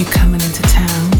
you coming into town.